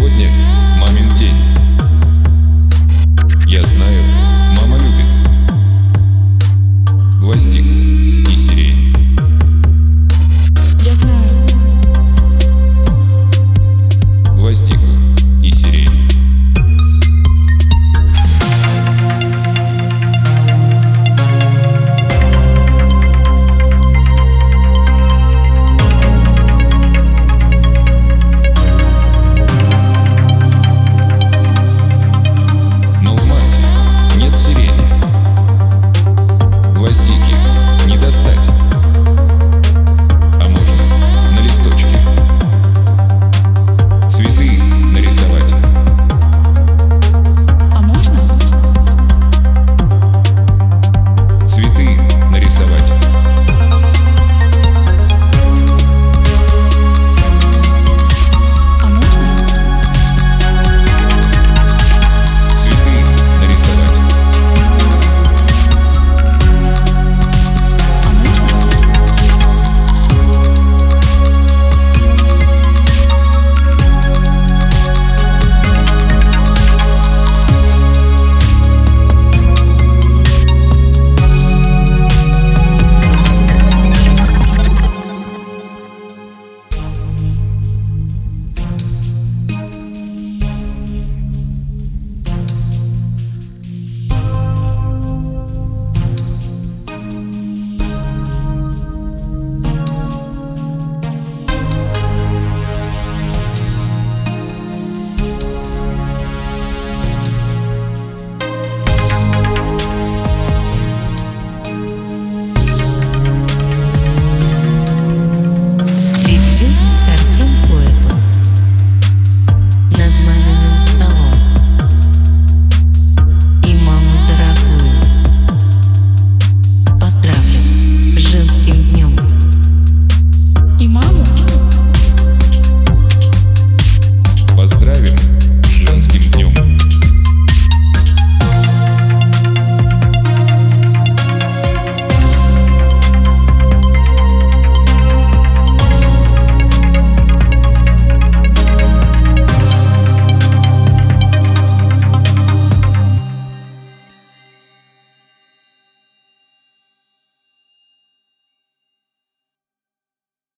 сегодня.